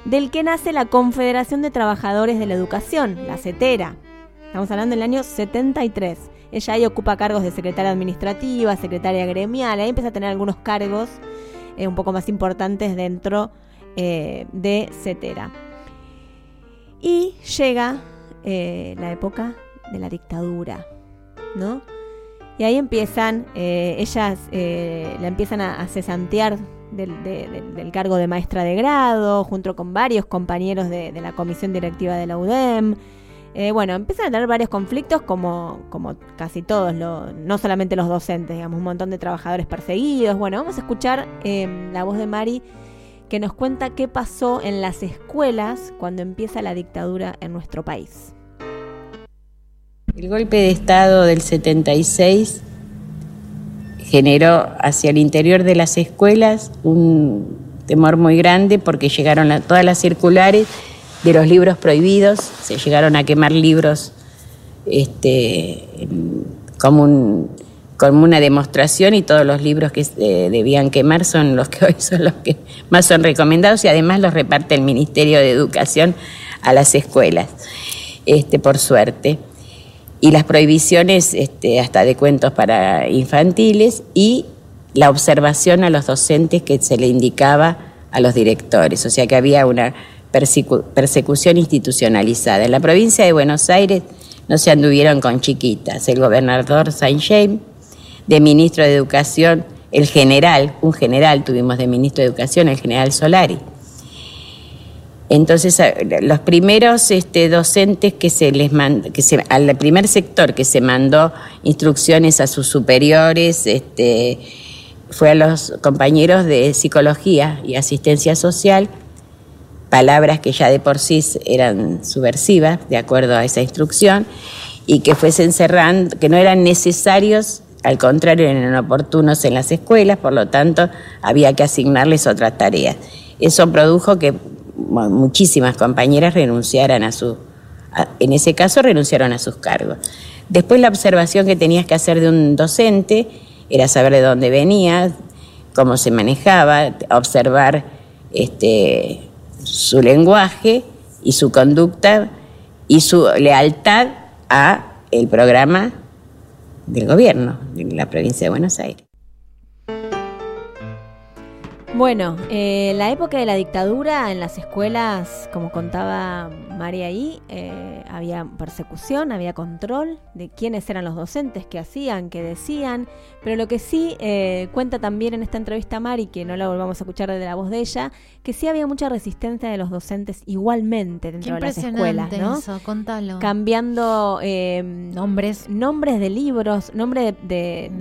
del que nace la Confederación de Trabajadores de la Educación, la CETERA. Estamos hablando del año 73. Ella ahí ocupa cargos de secretaria administrativa, secretaria gremial, ahí empieza a tener algunos cargos eh, un poco más importantes dentro eh, de CETERA. Y llega eh, la época de la dictadura, ¿no? Y ahí empiezan, ellas la empiezan a cesantear del, cargo de maestra de grado, junto con varios compañeros de, la comisión directiva de la UDEM. Eh, bueno, empiezan a tener varios conflictos como, como casi todos, no solamente los docentes, digamos, un montón de trabajadores perseguidos. Bueno, vamos a escuchar em, la voz de Mari que nos cuenta qué pasó en las escuelas cuando empieza la dictadura en nuestro país. El golpe de Estado del 76 generó hacia el interior de las escuelas un temor muy grande porque llegaron todas las circulares de los libros prohibidos, se llegaron a quemar libros este, como, como una demostración y todos los libros que se debían quemar son los que hoy son los que más son recomendados y además los reparte el Ministerio de Educación a las escuelas, este, por suerte. Y las prohibiciones este, hasta de cuentos para infantiles y la observación a los docentes que se le indicaba a los directores, o sea que había una persecución institucionalizada. En la provincia de Buenos Aires no se anduvieron con chiquitas. El gobernador Saint James, de ministro de Educación, el general, un general tuvimos de ministro de Educación, el general Solari. Entonces, los primeros este, docentes que se les mandó, que al primer sector que se mandó instrucciones a sus superiores, este, fue a los compañeros de psicología y asistencia social, palabras que ya de por sí eran subversivas, de acuerdo a esa instrucción, y que fuesen cerrando, que no eran necesarios, al contrario, eran oportunos en las escuelas, por lo tanto, había que asignarles otras tareas. Eso produjo que muchísimas compañeras renunciaran a su, en ese caso renunciaron a sus cargos. Después la observación que tenías que hacer de un docente era saber de dónde venía, cómo se manejaba, observar este, su lenguaje y su conducta y su lealtad a el programa del gobierno de la provincia de Buenos Aires. Bueno, eh, la época de la dictadura en las escuelas, como contaba María ahí, eh, había persecución, había control de quiénes eran los docentes, qué hacían, qué decían, pero lo que sí eh, cuenta también en esta entrevista Mari, que no la volvamos a escuchar de la voz de ella, que sí había mucha resistencia de los docentes igualmente dentro de las escuelas, ¿no? Eso, contalo. Cambiando nombres, nombres de libros, nombres de,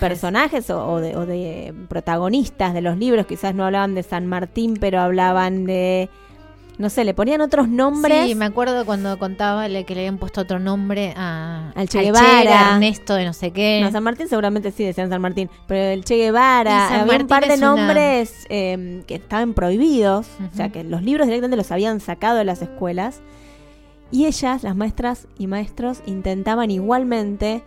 personajes, o, de, o de protagonistas de los libros quizás no hablaban de San Martín, pero hablaban de no sé, le ponían otros nombres. Sí, me acuerdo cuando contaba que le habían puesto otro nombre a, al Che Guevara, Ernesto de no sé qué. No, San Martín seguramente sí decían San Martín, pero el Che Guevara, había un par de nombres em, que estaban prohibidos, o sea, que los libros directamente los habían sacado de las escuelas. Y ellas, las maestras y maestros, intentaban igualmente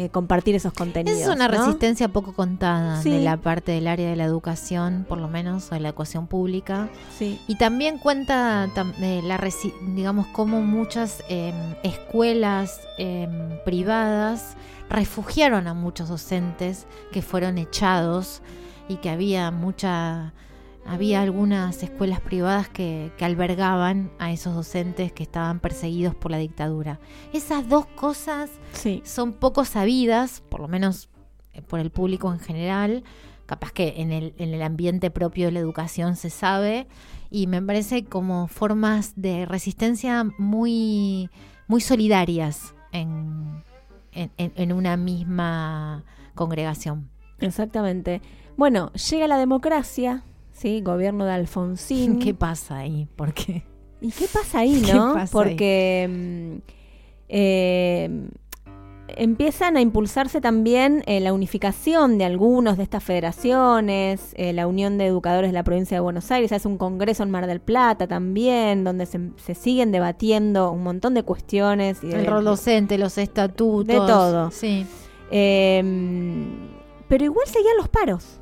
eh, compartir esos contenidos. Es una resistencia poco contada de la parte del área de la educación, por lo menos, de la educación pública. Sí. Y también cuenta, eh, la digamos, cómo muchas em, escuelas em, privadas refugiaron a muchos docentes que fueron echados y que había mucha había algunas escuelas privadas que, albergaban a esos docentes que estaban perseguidos por la dictadura. Esas dos cosas son poco sabidas, por lo menos eh, por el público en general. Capaz que en el, en el ambiente propio de la educación se sabe. Y me parece como formas de resistencia muy, muy solidarias en, en una misma congregación. Exactamente. Bueno, llega la democracia, ¿sí? Gobierno de Alfonsín. ¿Qué pasa ahí? ¿Por qué? ¿Y qué pasa ahí, no? Porque mm, eh, empiezan a impulsarse también eh, la unificación de algunos de estas federaciones, eh, la Unión de Educadores de la Provincia de Buenos Aires, hace un congreso en Mar del Plata también, donde se, siguen debatiendo un montón de cuestiones. Y El rol docente, los estatutos. De todo. Sí. pero igual seguían los paros.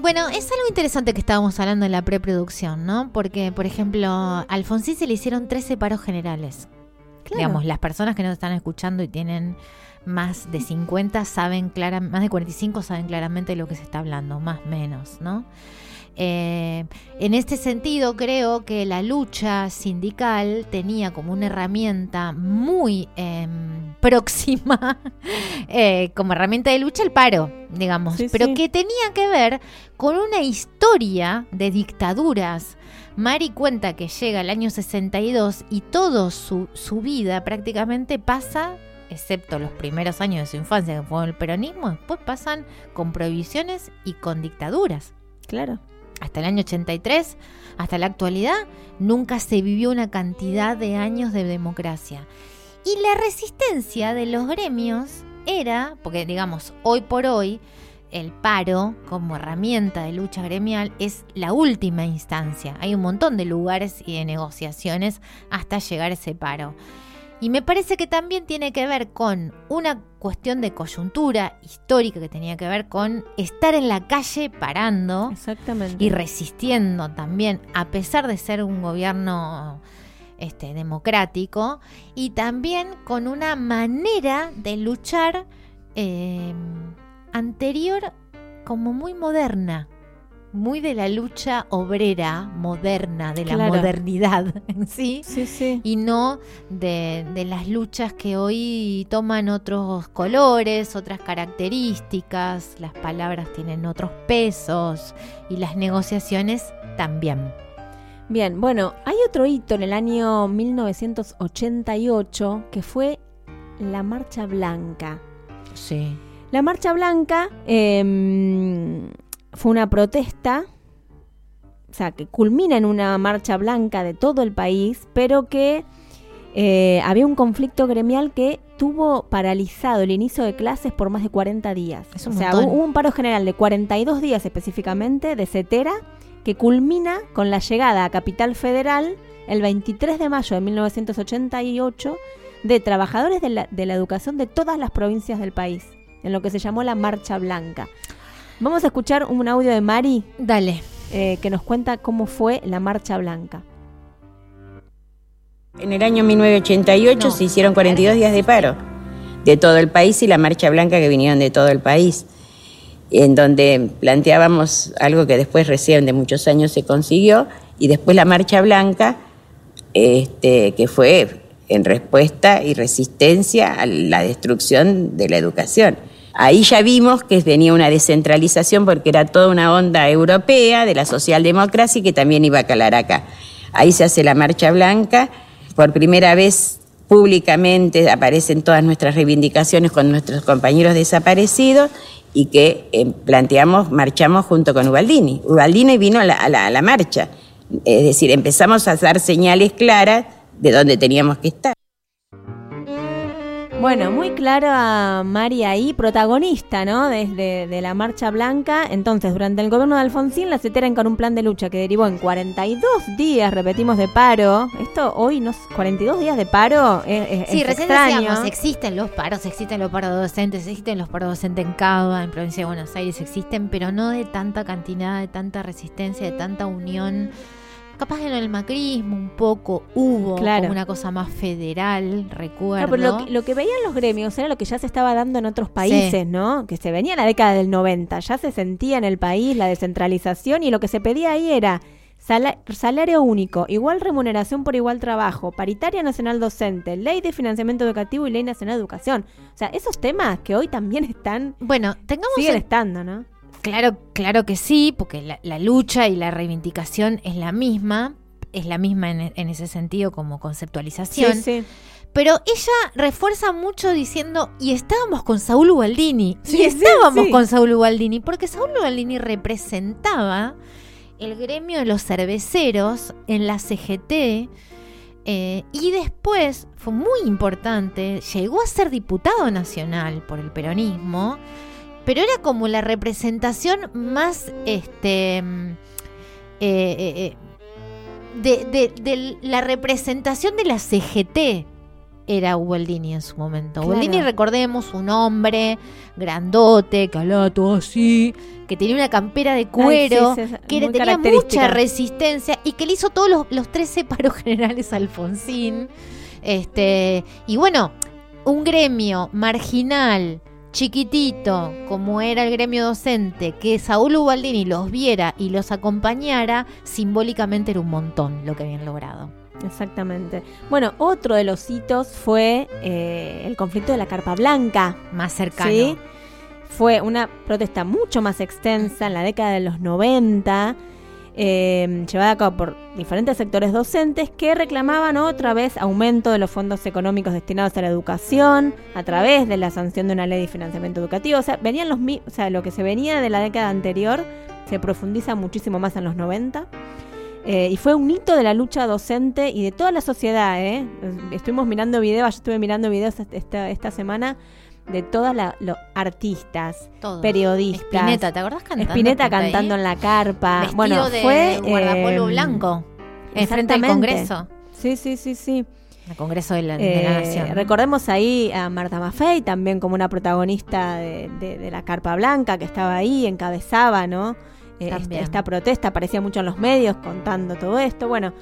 Bueno, es algo interesante que estábamos hablando en la preproducción, ¿no? Porque, por ejemplo, a Alfonsín se le hicieron 13 paros generales. Digamos, las personas que nos están escuchando y tienen más de 50 saben claramente, más de 45 saben claramente de lo que se está hablando, más o menos, ¿no? Eh, en este sentido, creo que la lucha sindical tenía como una herramienta muy em, próxima, eh, como herramienta de lucha, el paro, digamos, pero que tenía que ver con una historia de dictaduras. Mari cuenta que llega el año 62 y toda su, su vida prácticamente pasa excepto los primeros años de su infancia, que fue el peronismo, después pasan con prohibiciones y con dictaduras. Claro hasta el año 83, hasta la actualidad, nunca se vivió una cantidad de años de democracia. Y la resistencia de los gremios era, porque digamos, hoy por hoy, el paro como herramienta de lucha gremial es la última instancia. Hay un montón de lugares y de negociaciones hasta llegar a ese paro. Y me parece que también tiene que ver con una cuestión de coyuntura histórica que tenía que ver con estar en la calle parando y resistiendo también, a pesar de ser un gobierno este, democrático, y también con una manera de luchar eh, anterior como muy moderna muy de la lucha obrera moderna, de la modernidad en sí, y no de, de, las luchas que hoy toman otros colores, otras características, las palabras tienen otros pesos y las negociaciones también. Bien, bueno, hay otro hito en el año 1988 que fue la Marcha Blanca. Sí. La Marcha Blanca eh, fue una protesta, o sea, que culmina en una marcha blanca de todo el país, pero que eh, había un conflicto gremial que tuvo paralizado el inicio de clases por más de 40 días. o sea, hubo un paro general de 42 días específicamente de CETERA que culmina con la llegada a Capital Federal el 23 de mayo de 1988 de trabajadores de la, de la educación de todas las provincias del país, en lo que se llamó la Marcha Blanca. Vamos a escuchar un audio de Mari. Dale. Eh, que nos cuenta cómo fue la Marcha Blanca. En el año 1988 se hicieron 42 días de paro de todo el país y la Marcha Blanca que vinieron de todo el país. en donde planteábamos algo que después recién de muchos años se consiguió, y después la Marcha Blanca, este, que fue en respuesta y resistencia a la destrucción de la educación. Ahí ya vimos que venía una descentralización porque era toda una onda europea de la socialdemocracia que también iba a calar acá. Ahí se hace la Marcha Blanca, por primera vez públicamente aparecen todas nuestras reivindicaciones con nuestros compañeros desaparecidos y que eh, planteamos, marchamos junto con Ubaldini. Ubaldini vino a la marcha, es decir, empezamos a dar señales claras de dónde teníamos que estar. Bueno, muy clara María ahí, protagonista, ¿no? Desde de la Marcha Blanca. Entonces, durante el gobierno de Alfonsín, la CETERA con un plan de lucha que derivó en 42 días, repetimos, de paro. Esto hoy, no 42 días de paro es, sí, recién decíamos, existen los paros, existen los paros docentes, existen los paros docentes en Cava, en provincia de Buenos Aires, existen, pero no de tanta cantidad, de tanta resistencia, de tanta unión capaz en el macrismo un poco hubo como una cosa más federal, recuerdo. pero lo, que veían los gremios era lo que ya se estaba dando en otros países, ¿no? Que se venía en la década del 90, ya se sentía en el país la descentralización y lo que se pedía ahí era salario único, igual remuneración por igual trabajo, paritaria nacional docente, ley de financiamiento educativo y ley nacional de educación. O sea, esos temas que hoy también están... Bueno, tengamos... Siguen estando, ¿no? Claro, claro que sí, porque la, lucha y la reivindicación es la misma, es la misma en, ese sentido como conceptualización. Sí, sí. Pero ella refuerza mucho diciendo, y estábamos con Saúl Ubaldini. y estábamos con Saúl Ubaldini, porque Saúl Ubaldini representaba el gremio de los cerveceros en la CGT. Eh, y después, fue muy importante, llegó a ser diputado nacional por el peronismo pero era como la representación más, este, mm, eh, eh, eh, de, la representación de la CGT era Ubaldini en su momento. Ubaldini, recordemos, un hombre grandote, calato así, que tenía una campera de cuero, que tenía mucha resistencia y que le hizo todos los, los 13 paros generales a Alfonsín. Este, y bueno, un gremio marginal chiquitito, como era el gremio docente, que Saúl Ubaldini los viera y los acompañara, simbólicamente era un montón lo que habían logrado. Exactamente. Bueno, otro de los hitos fue eh, el conflicto de la Carpa Blanca. Más cercano. Fue una protesta mucho más extensa en la década de los 90 eh, llevada a cabo por diferentes sectores docentes que reclamaban otra vez aumento de los fondos económicos destinados a la educación a través de la sanción de una ley de financiamiento educativo. O sea, venían los, o sea, lo que se venía de la década anterior se profundiza muchísimo más en los 90. Eh, y fue un hito de la lucha docente y de toda la sociedad. ¿eh? Estuvimos mirando videos, yo estuve mirando videos esta, esta semana de todos los artistas, periodistas. Espineta, ¿te acordás cantando? Espineta cantando en la carpa. Vestido bueno, de fue guardapolvo eh, blanco. Enfrente del Congreso. Sí, sí, sí, sí. El Congreso de la, eh, Nación. Recordemos ahí a Marta Maffei, también como una protagonista de, la Carpa Blanca, que estaba ahí, encabezaba, ¿no? Eh, esta, protesta, aparecía mucho en los medios contando todo esto. Bueno,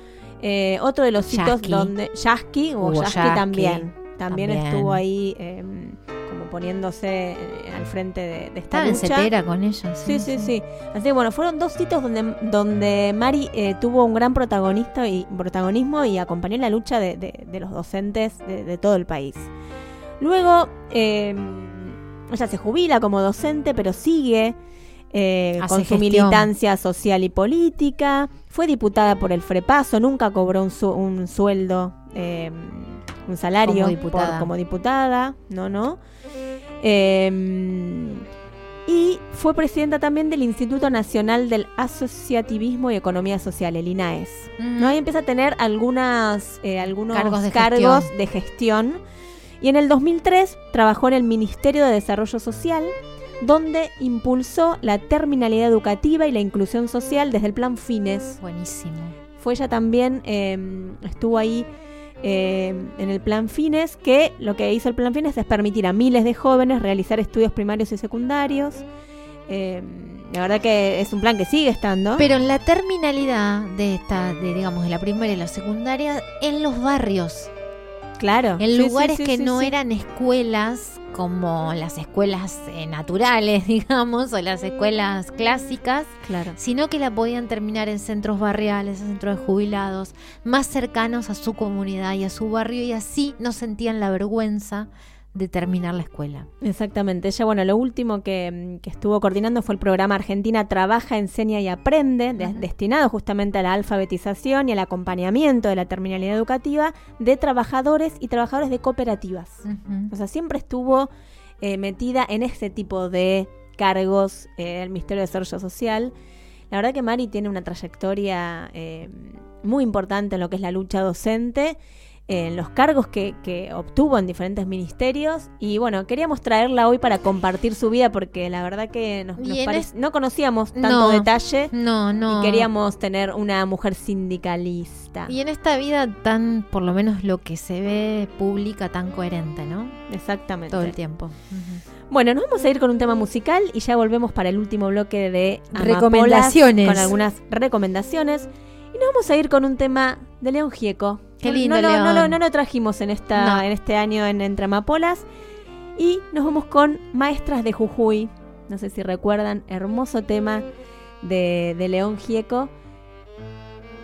otro de los sitios donde. Yasky, o Yasky también, también. estuvo ahí em, poniéndose eh, al frente de, esta Estaba lucha. con ellos. Sí, sí, sí, Así que bueno, fueron dos sitios donde, donde Mari eh, tuvo un gran protagonista y, protagonismo y acompañó la lucha de, los docentes de, todo el país. Luego, eh, ella se jubila como docente, pero sigue con su militancia social y política. Fue diputada por el Frepaso, nunca cobró un, un sueldo un salario como diputada, no, no. Em, y fue presidenta también del Instituto Nacional del Asociativismo y Economía Social, el INAES. ¿no? Ahí empieza a tener algunas, eh, algunos cargos, de, cargos gestión. de gestión. Y en el 2003 trabajó en el Ministerio de Desarrollo Social, donde impulsó la terminalidad educativa y la inclusión social desde el Plan Fines. Buenísimo. Fue ella también, em, estuvo ahí eh, en el plan Fines, que lo que hizo el plan Fines es permitir a miles de jóvenes realizar estudios primarios y secundarios. Eh, la verdad que es un plan que sigue estando. Pero en la terminalidad de esta, de, digamos, de la primaria y la secundaria, en los barrios. Claro. En Sí, lugares sí, sí, que no eran escuelas como las escuelas eh, naturales, digamos, o las escuelas clásicas, Claro. sino que la podían terminar en centros barriales, en centros de jubilados, más cercanos a su comunidad y a su barrio, y así no sentían la vergüenza de terminar la escuela. Exactamente. Ella, bueno, lo último que, mm, que estuvo coordinando fue el programa Argentina Trabaja, Enseña y Aprende, de- destinado justamente a la alfabetización y al acompañamiento de la terminalidad educativa de trabajadores y trabajadores de cooperativas. O sea, siempre estuvo eh, metida en ese tipo de cargos eh, del Ministerio de Desarrollo Social. La verdad que Mari tiene una trayectoria eh, muy importante en lo que es la lucha docente, en los cargos que, que obtuvo en diferentes ministerios. Y bueno, queríamos traerla hoy para compartir su vida porque la verdad que nos, Y nos en parec- es- no conocíamos tanto No, detalle. No, no. Y queríamos tener una mujer sindicalista. Y en esta vida tan, por lo menos lo que se ve pública, tan coherente, ¿no? Exactamente. Todo el tiempo. Bueno, nos vamos a ir con un tema musical y ya volvemos para el último bloque de Amapolas Recomendaciones. Con algunas recomendaciones. Y nos vamos a ir con un tema de León Gieco. Qué No- lindo, no, lo- no, León. lo, no lo trajimos en, esta, en este año en Entre Amapolas. Y nos vamos con Maestras de Jujuy. No sé si recuerdan, hermoso tema de, de León Gieco.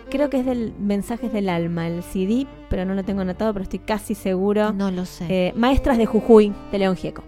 Creo que es del Mensajes del Alma, el CD, pero no lo tengo anotado, pero estoy casi seguro. No lo sé. Eh, Maestras de Jujuy, de León Gieco.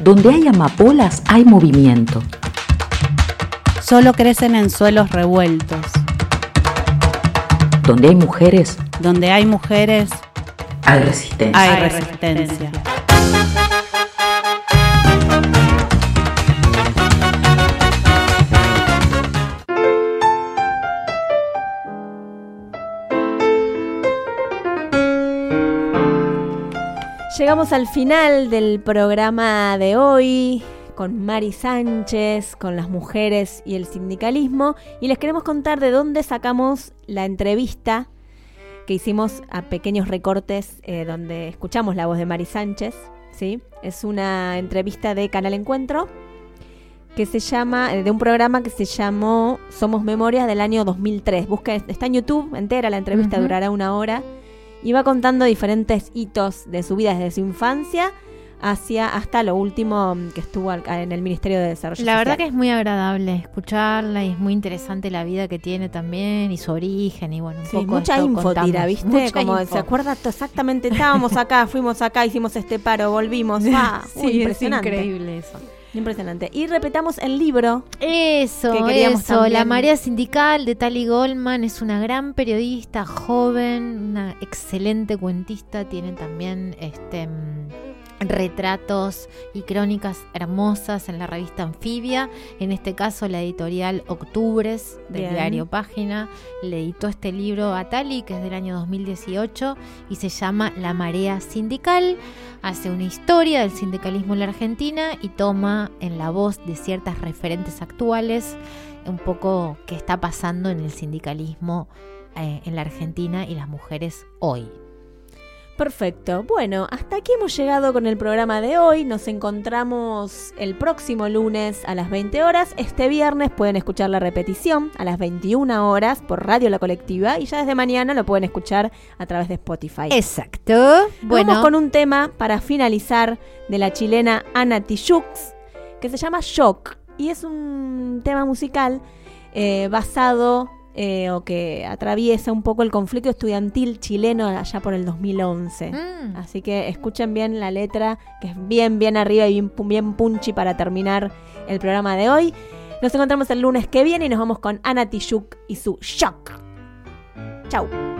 Donde hay amapolas hay movimiento. Solo crecen en suelos revueltos. Donde hay mujeres. Donde hay mujeres. Hay resistencia. Hay resistencia. Llegamos al final del programa de hoy con Mari Sánchez, con las mujeres y el sindicalismo y les queremos contar de dónde sacamos la entrevista que hicimos a pequeños recortes eh, donde escuchamos la voz de Mari Sánchez. ¿sí? Es una entrevista de Canal Encuentro que se llama, eh, de un programa que se llamó Somos Memorias del año 2003. Busca, está en YouTube entera, la entrevista durará una hora y va contando diferentes hitos de su vida desde su infancia hacia hasta lo último que estuvo en el Ministerio de Desarrollo La verdad que es muy agradable escucharla y es muy interesante la vida que tiene también y su origen y bueno, un poco mucha info tira, ¿viste? Como se acuerda exactamente, estábamos acá, fuimos acá, hicimos este paro, volvimos. Ah, sí, impresionante. increíble eso. Impresionante. Y repetamos el libro. Eso, eso. La Marea Sindical de Tali Goldman es una gran periodista, joven, una excelente cuentista. Tiene también este retratos y crónicas hermosas en la revista Anfibia, en este caso la editorial Octubres del diario Página, le editó este libro a Tali, que es del año 2018 y se llama La Marea Sindical, hace una historia del sindicalismo en la Argentina y toma en la voz de ciertas referentes actuales un poco qué está pasando en el sindicalismo eh, en la Argentina y las mujeres hoy. Perfecto. Bueno, hasta aquí hemos llegado con el programa de hoy. Nos encontramos el próximo lunes a las 20 horas. Este viernes pueden escuchar la repetición a las 21 horas por Radio La Colectiva y ya desde mañana lo pueden escuchar a través de Spotify. Exacto. Bueno, Vamos con un tema para finalizar de la chilena Ana Tijoux que se llama Shock y es un tema musical eh, basado eh, o que atraviesa un poco el conflicto estudiantil chileno allá por el 2011. Mm. Así que escuchen bien la letra, que es bien, bien arriba y bien, bien punchy para terminar el programa de hoy. Nos encontramos el lunes que viene y nos vamos con Ana Tishuk y su Shock. Chau.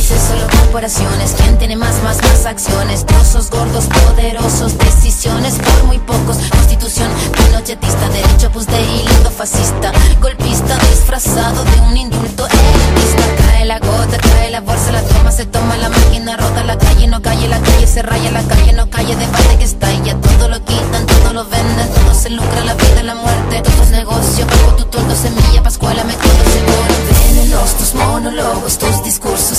Países, solo corporaciones. ¿Quién tiene más, más, más acciones? Trozos gordos, poderosos, decisiones por muy pocos. Constitución pinochetista, derecho pues de hilo fascista. Golpista disfrazado de un indulto elitista. Cae la gota, cae la bolsa, la toma, se toma la máquina, rota la calle, no calle, la calle se raya, la calle no calle, debate que está y ya todo lo quitan, todo lo venden, todo se lucra, la vida, la muerte, todo es negocio, bajo tu toldo, semilla, pascuala, me seguro. Venenos tus monólogos, tus discursos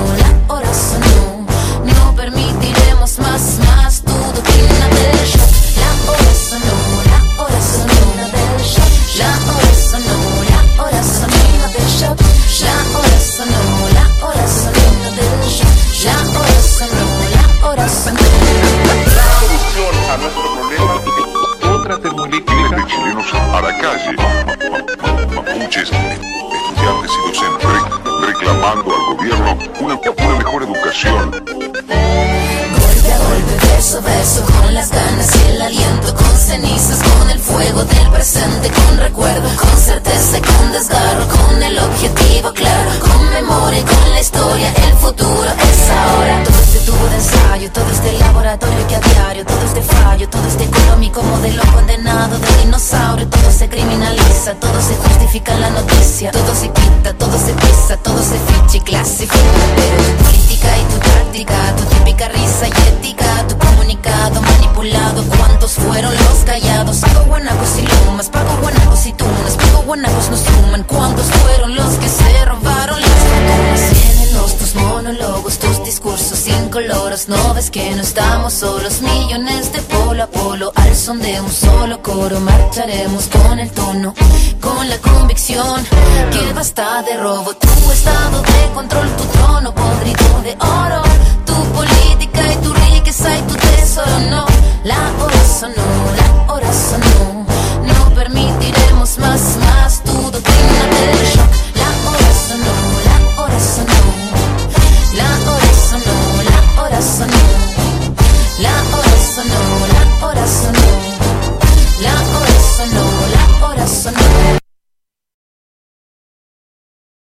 solos, millones de polo a polo. Al son de un solo coro, marcharemos con el tono, con la convicción que basta de robo. Tu estado de control, tu trono podrido de oro.